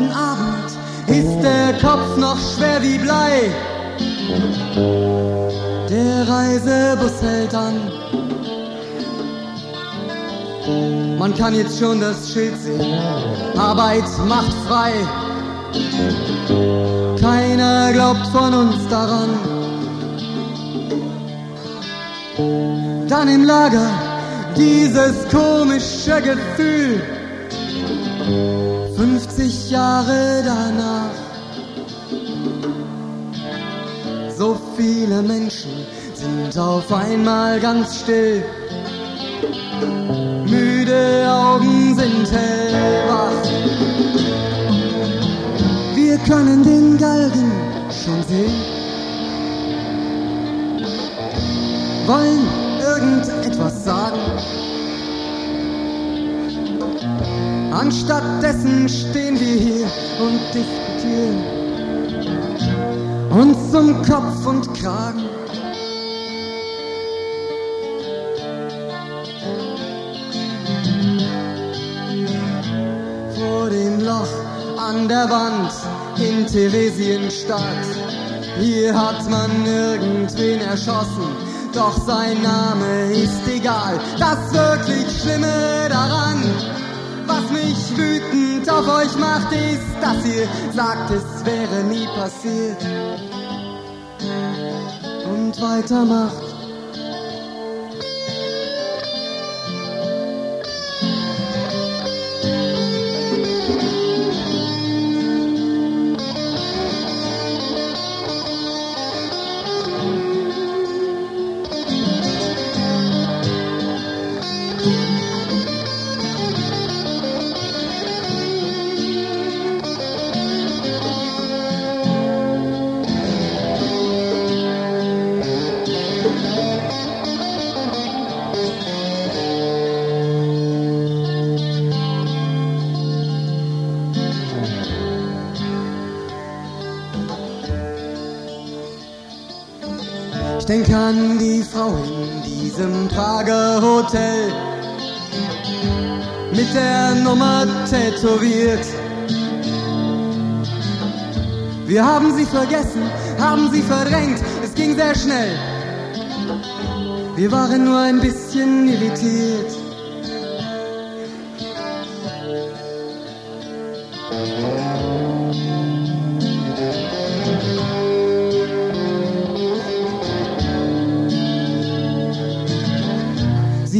Letzten Abend ist der Kopf noch schwer wie Blei. Der Reisebus hält an. Man kann jetzt schon das Schild sehen. Arbeit macht frei. Keiner glaubt von uns daran. Dann im Lager dieses komische Gefühl. 50 Jahre danach. So viele Menschen sind auf einmal ganz still. Müde Augen sind hellwach. Wir können den Galgen schon sehen. Wollen irgendetwas sagen. Anstattdessen stehen wir hier und diskutieren uns um Kopf und Kragen. Vor dem Loch an der Wand in Theresienstadt. Hier hat man irgendwen erschossen, doch sein Name ist egal. Das wirklich auf euch macht, ist, dass ihr sagt, es wäre nie passiert und weitermacht. Ich denke an die Frau in diesem Prager Hotel mit der Nummer tätowiert. Wir haben sie vergessen, haben sie verdrängt, es ging sehr schnell. Wir waren nur ein bisschen irritiert.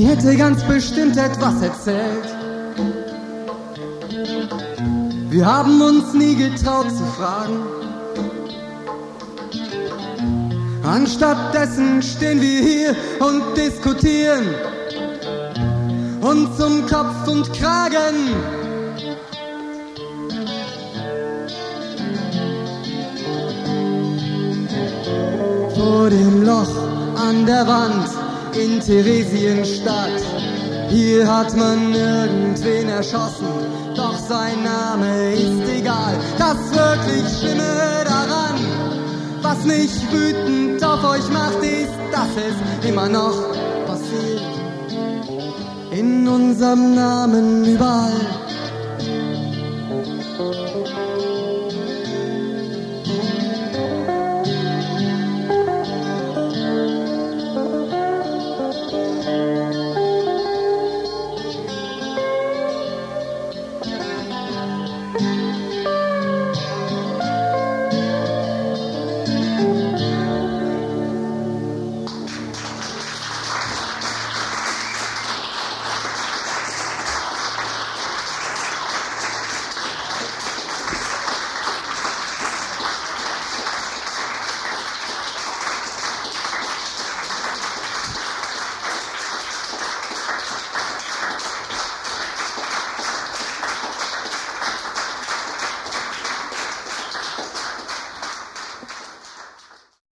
Sie hätte ganz bestimmt etwas erzählt. Wir haben uns nie getraut zu fragen. Anstattdessen stehen wir hier und diskutieren uns um Kopf und Kragen. Vor dem Loch an der Wand in Theresienstadt. Hier hat man irgendwen erschossen, doch sein Name ist egal. Das wirklich Schlimme daran, was mich wütend auf euch macht, ist, dass es immer noch passiert. In unserem Namen überall